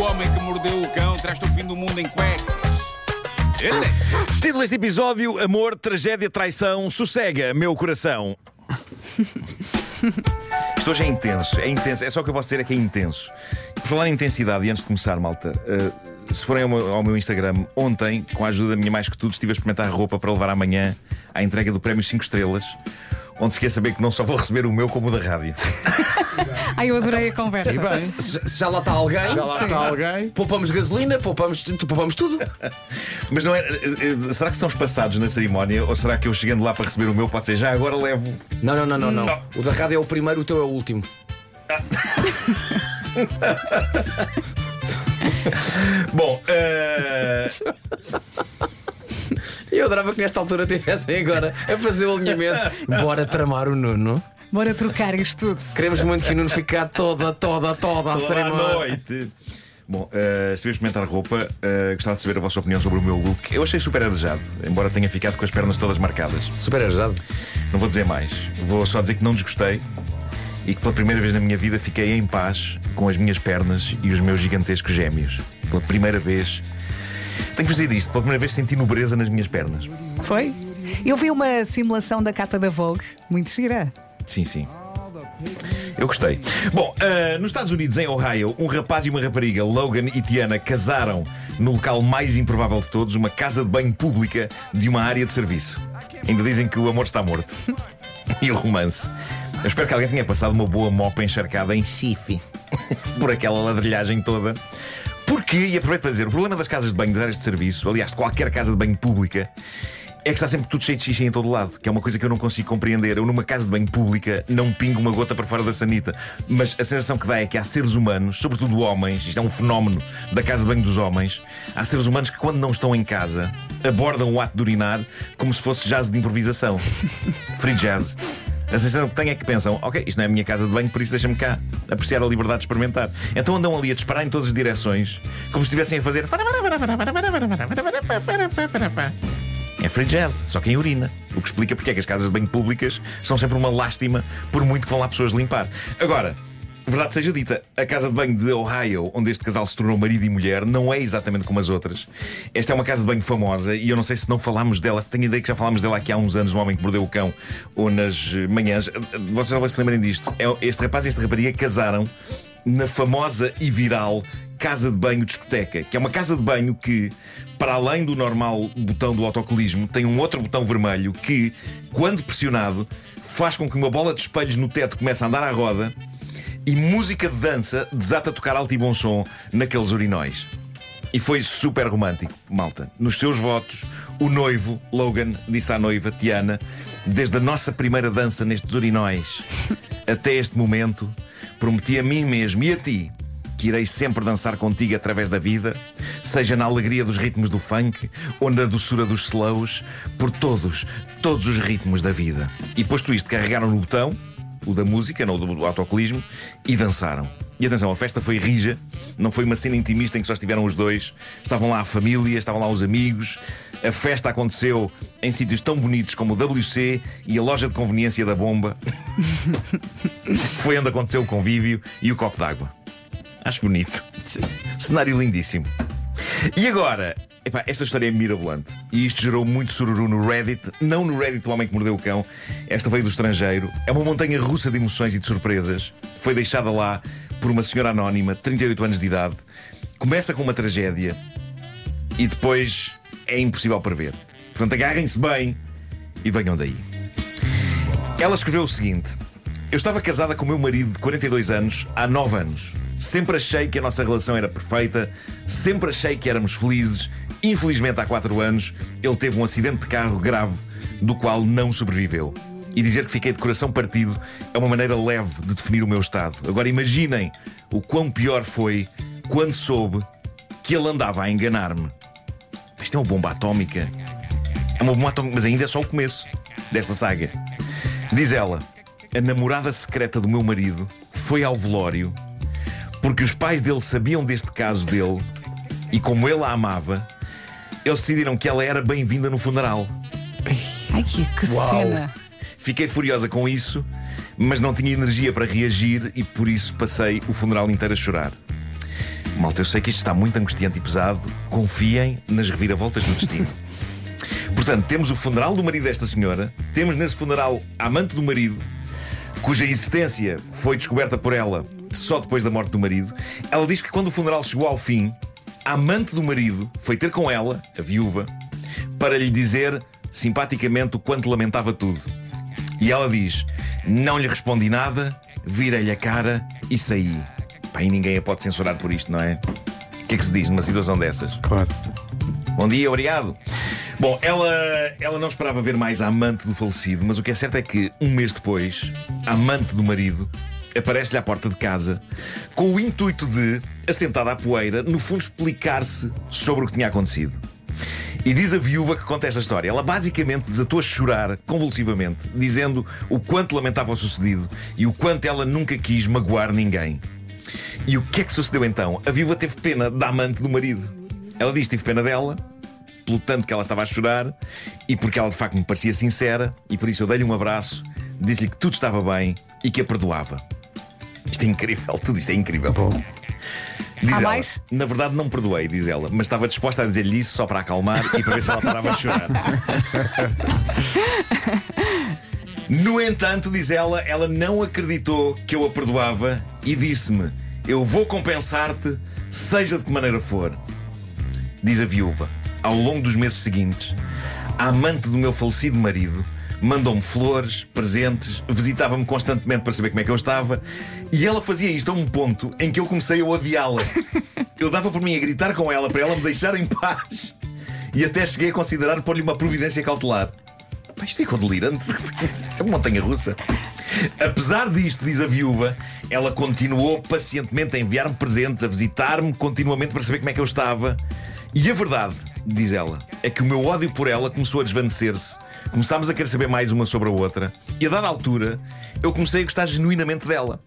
O homem que mordeu o cão traz-te o fim do mundo em cuecas. Ele é. Título deste episódio: Amor, Tragédia, Traição, Sossega, meu coração. Isto hoje é intenso, é intenso. É só o que eu posso dizer é que é intenso. Por falar em intensidade, e antes de começar, malta, uh, se forem ao meu, ao meu, Instagram, ontem, com a ajuda da minha mais que tudo, estive a experimentar roupa para levar amanhã à entrega do Prémio 5 Estrelas, onde fiquei a saber que não só vou receber o meu, como o da rádio. Ai, eu adorei a conversa. E bem, se já lá está alguém, Já lá está alguém. poupamos gasolina, poupamos, poupamos tudo. Mas não é. eh, eh, Será que estão espaçados na cerimónia? Ou será que eu chegando lá para receber o meu, posso ser já agora levo. Não, não, não, não, não. Não. O da rádio é o primeiro, o teu é o último. Bom, eh, Eu adorava que nesta altura tivessem agora a fazer o alinhamento. Bora tramar o Nuno. Bora trocar isto tudo. Queremos muito que o Nuno fique cá toda, toda, toda a cerimónia. noite. Bom, uh, estive a experimentar roupa, uh, gostava de saber a vossa opinião sobre o meu look. Eu achei super arejado, embora tenha ficado com as pernas todas marcadas. Super arejado. Não vou dizer mais, vou só dizer que não desgostei e que pela primeira vez na minha vida fiquei em paz com as minhas pernas e os meus gigantescos gêmeos. Pela primeira vez. Tenho que dizer isto, pela primeira vez senti nobreza nas minhas pernas. Foi? Eu vi uma simulação da capa da Vogue, muito gira. Sim, sim. Eu gostei. Bom, ah, nos Estados Unidos, em Ohio, um rapaz e uma rapariga, Logan e Tiana, casaram no local mais improvável de todos, uma casa de banho pública de uma área de serviço. Ainda dizem que o amor está morto. E o romance. Eu espero que alguém tenha passado uma boa mopa encharcada em chife por aquela ladrilhagem toda. Porque, e aproveito para dizer, o problema das casas de banho, das áreas de serviço, aliás, de qualquer casa de banho pública, é que está sempre tudo cheio de xixi em todo lado, que é uma coisa que eu não consigo compreender. Eu, numa casa de banho pública, não pingo uma gota para fora da sanita. Mas a sensação que dá é que há seres humanos, sobretudo homens, isto é um fenómeno da casa de banho dos homens, há seres humanos que, quando não estão em casa, abordam o ato de urinar como se fosse jazz de improvisação. Free jazz. A sensação que tenho é que pensam, ok, isto não é a minha casa de banho, por isso deixa-me cá apreciar a liberdade de experimentar. Então andam ali a disparar em todas as direções, como se estivessem a fazer. É free jazz, só quem urina. O que explica porque é que as casas de banho públicas são sempre uma lástima, por muito que vão lá pessoas limpar. Agora, verdade seja dita, a casa de banho de Ohio, onde este casal se tornou marido e mulher, não é exatamente como as outras. Esta é uma casa de banho famosa e eu não sei se não falámos dela, tenho ideia que já falámos dela aqui há uns anos, no Homem que Mordeu o Cão, ou nas manhãs. Vocês não se lembrarem disto. É- Este rapaz e esta rapariga casaram na famosa e viral casa de banho discoteca, que é uma casa de banho que, para além do normal botão do autocolismo, tem um outro botão vermelho que, quando pressionado, faz com que uma bola de espelhos no teto comece a andar à roda e música de dança desata a tocar alto e bom som naqueles urinóis. E foi super romântico, malta. Nos seus votos, o noivo, Logan, disse à noiva, Tiana, desde a nossa primeira dança nestes urinóis até este momento, prometi a mim mesmo e a ti que irei sempre dançar contigo através da vida, seja na alegria dos ritmos do funk ou na doçura dos slows, por todos, todos os ritmos da vida. E posto isto, carregaram no botão, o da música, não o do autocolismo, e dançaram. E atenção, a festa foi rija, não foi uma cena intimista em que só estiveram os dois. Estavam lá a família, estavam lá os amigos. A festa aconteceu em sítios tão bonitos como o WC e a loja de conveniência da bomba. foi onde aconteceu o convívio e o copo d'água. Acho bonito. Cenário lindíssimo. E agora, epá, esta história é mirabolante. E isto gerou muito sururu no Reddit. Não no Reddit do Homem que Mordeu o Cão. Esta veio do estrangeiro. É uma montanha russa de emoções e de surpresas. Foi deixada lá por uma senhora anónima, 38 anos de idade. Começa com uma tragédia e depois é impossível prever. Portanto, agarrem-se bem e venham daí. Ela escreveu o seguinte: Eu estava casada com o meu marido de 42 anos há 9 anos. Sempre achei que a nossa relação era perfeita, sempre achei que éramos felizes. Infelizmente, há 4 anos, ele teve um acidente de carro grave do qual não sobreviveu. E dizer que fiquei de coração partido é uma maneira leve de definir o meu estado. Agora imaginem o quão pior foi quando soube que ele andava a enganar-me. Isto é uma bomba atómica. É uma bomba atómica, mas ainda é só o começo desta saga. Diz ela: a namorada secreta do meu marido foi ao velório porque os pais dele sabiam deste caso dele e, como ele a amava, eles decidiram que ela era bem-vinda no funeral. Ai, que, que cena. Fiquei furiosa com isso, mas não tinha energia para reagir e por isso passei o funeral inteiro a chorar. Malta, eu sei que isto está muito angustiante e pesado. Confiem nas reviravoltas do destino. Portanto, temos o funeral do marido desta senhora, temos nesse funeral a amante do marido, cuja existência foi descoberta por ela só depois da morte do marido. Ela diz que quando o funeral chegou ao fim, a amante do marido foi ter com ela, a viúva, para lhe dizer simpaticamente o quanto lamentava tudo. E ela diz: Não lhe respondi nada, virei-lhe a cara e saí. Pá, e ninguém a pode censurar por isto, não é? O que é que se diz numa situação dessas? Claro. Bom dia, obrigado. Bom, ela, ela não esperava ver mais a amante do falecido, mas o que é certo é que, um mês depois, a amante do marido aparece-lhe à porta de casa com o intuito de, assentada à poeira, no fundo explicar-se sobre o que tinha acontecido. E diz a viúva que conta esta história. Ela basicamente desatou a chorar convulsivamente, dizendo o quanto lamentava o sucedido e o quanto ela nunca quis magoar ninguém. E o que é que sucedeu então? A viúva teve pena da amante do marido. Ela disse: tive pena dela, pelo tanto que ela estava a chorar e porque ela de facto me parecia sincera, e por isso eu dei-lhe um abraço, disse-lhe que tudo estava bem e que a perdoava. Isto é incrível, tudo isto é incrível. Diz Há ela, mais? Na verdade, não perdoei, diz ela, mas estava disposta a dizer-lhe isso só para acalmar e para ver se ela parava de chorar. No entanto, diz ela, ela não acreditou que eu a perdoava e disse-me: Eu vou compensar-te, seja de que maneira for. Diz a viúva. Ao longo dos meses seguintes, a amante do meu falecido marido mandou-me flores, presentes, visitava-me constantemente para saber como é que eu estava e ela fazia isto a um ponto em que eu comecei a odiá-la. Eu dava por mim a gritar com ela para ela me deixar em paz e até cheguei a considerar pôr-lhe uma providência cautelar. Pá, isto ficou delirante. Isto é uma montanha russa. Apesar disto, diz a viúva, ela continuou pacientemente a enviar-me presentes, a visitar-me continuamente para saber como é que eu estava. E a verdade, diz ela, é que o meu ódio por ela começou a desvanecer-se. Começámos a querer saber mais uma sobre a outra. E a dada altura, eu comecei a gostar genuinamente dela.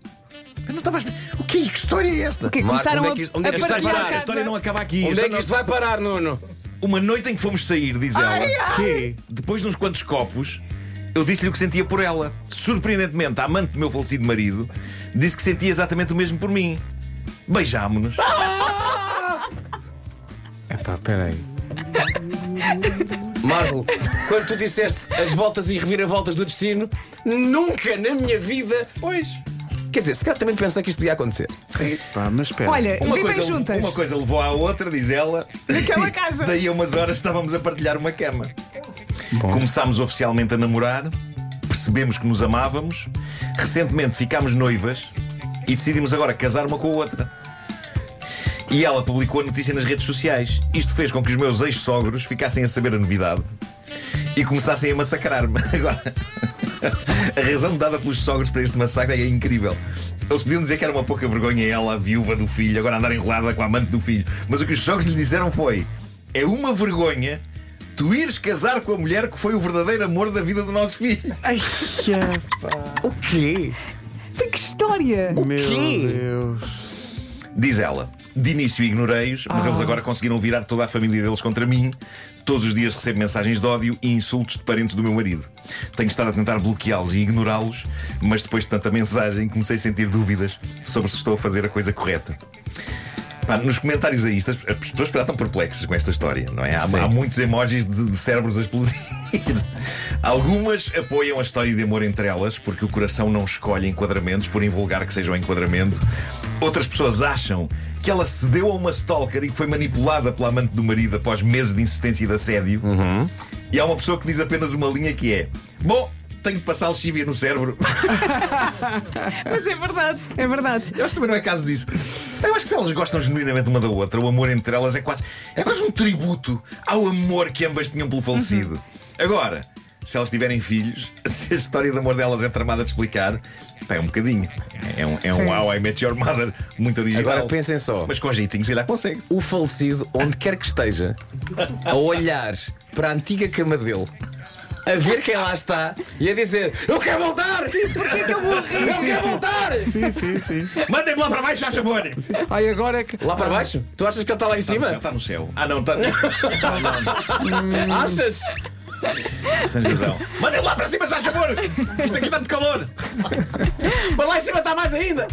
Eu não estava a... O que, que história é esta? Que Marco, começaram onde é a, que isto- onde é a que isto vai parar? A história não acaba aqui. Onde A é que isto vai parar, Nuno? Uma noite em que fomos sair, diz ela. Que? Depois de uns quantos copos, eu disse-lhe o que sentia por ela. Surpreendentemente, a amante do meu falecido marido disse que sentia exatamente o mesmo por mim. Beijámonos. Epá, peraí. Marco, quando tu disseste as voltas e reviravoltas do destino, nunca na minha vida. Pois. Quer dizer, se calhar também pensei que isto podia acontecer. Pá, mas espera. Olha, Uma vivem coisa, juntas. uma coisa levou à outra, diz ela. Naquela casa. Daí a umas horas estávamos a partilhar uma cama. Começámos oficialmente a namorar, percebemos que nos amávamos, recentemente ficámos noivas e decidimos agora casar uma com a outra. E ela publicou a notícia nas redes sociais. Isto fez com que os meus ex-sogros ficassem a saber a novidade e começassem a massacrar-me. Agora, a razão dada pelos sogros para este massacre é incrível. Eles podiam dizer que era uma pouca vergonha ela, a viúva do filho, agora andar enrolada com a amante do filho. Mas o que os sogros lhe disseram foi: é uma vergonha tu ires casar com a mulher que foi o verdadeiro amor da vida do nosso filho. Ai, epá, O quê? Que história! meu quê? Deus. Diz ela. De início ignorei-os, mas eles agora conseguiram virar toda a família deles contra mim. Todos os dias recebo mensagens de ódio e insultos de parentes do meu marido. Tenho estado a tentar bloqueá-los e ignorá-los, mas depois de tanta mensagem comecei a sentir dúvidas sobre se estou a fazer a coisa correta. Pá, nos comentários a isto, as as pessoas já estão perplexas com esta história, não é? Há, há muitos emojis de, de cérebros a explodir. Algumas apoiam a história de amor entre elas, porque o coração não escolhe enquadramentos, por invulgar que seja o enquadramento. Outras pessoas acham que ela cedeu a uma stalker e que foi manipulada pela amante do marido após meses de insistência e de assédio. E há uma pessoa que diz apenas uma linha que é: Bom, tenho de passar lexívia no cérebro. Mas é verdade, é verdade. Eu acho que também não é caso disso. Eu acho que se elas gostam genuinamente uma da outra, o amor entre elas é quase, é quase um tributo ao amor que ambas tinham pelo falecido. Agora, se elas tiverem filhos, se a história de amor delas é tramada de explicar, pá, é um bocadinho. É um, é um Sim. How I Met Your Mother muito original. Agora pensem só. Mas com jeitinho, se calhar consegue-se. O falecido, onde quer que esteja, a olhar para a antiga cama dele, a ver quem lá está e a dizer: Eu quero voltar! Porquê que eu morri? Eu quero voltar! Sim, sim, sim. Mandem-me lá para baixo, faz favor! Ai, agora é que. Lá para baixo? Tu achas que ele está lá em Está no, céu, cima? está no céu. Ah, não, está. Achas? Tens razão. Mandem-me lá para cima, faz favor! Isto aqui muito calor! Mas lá em cima está mais ainda!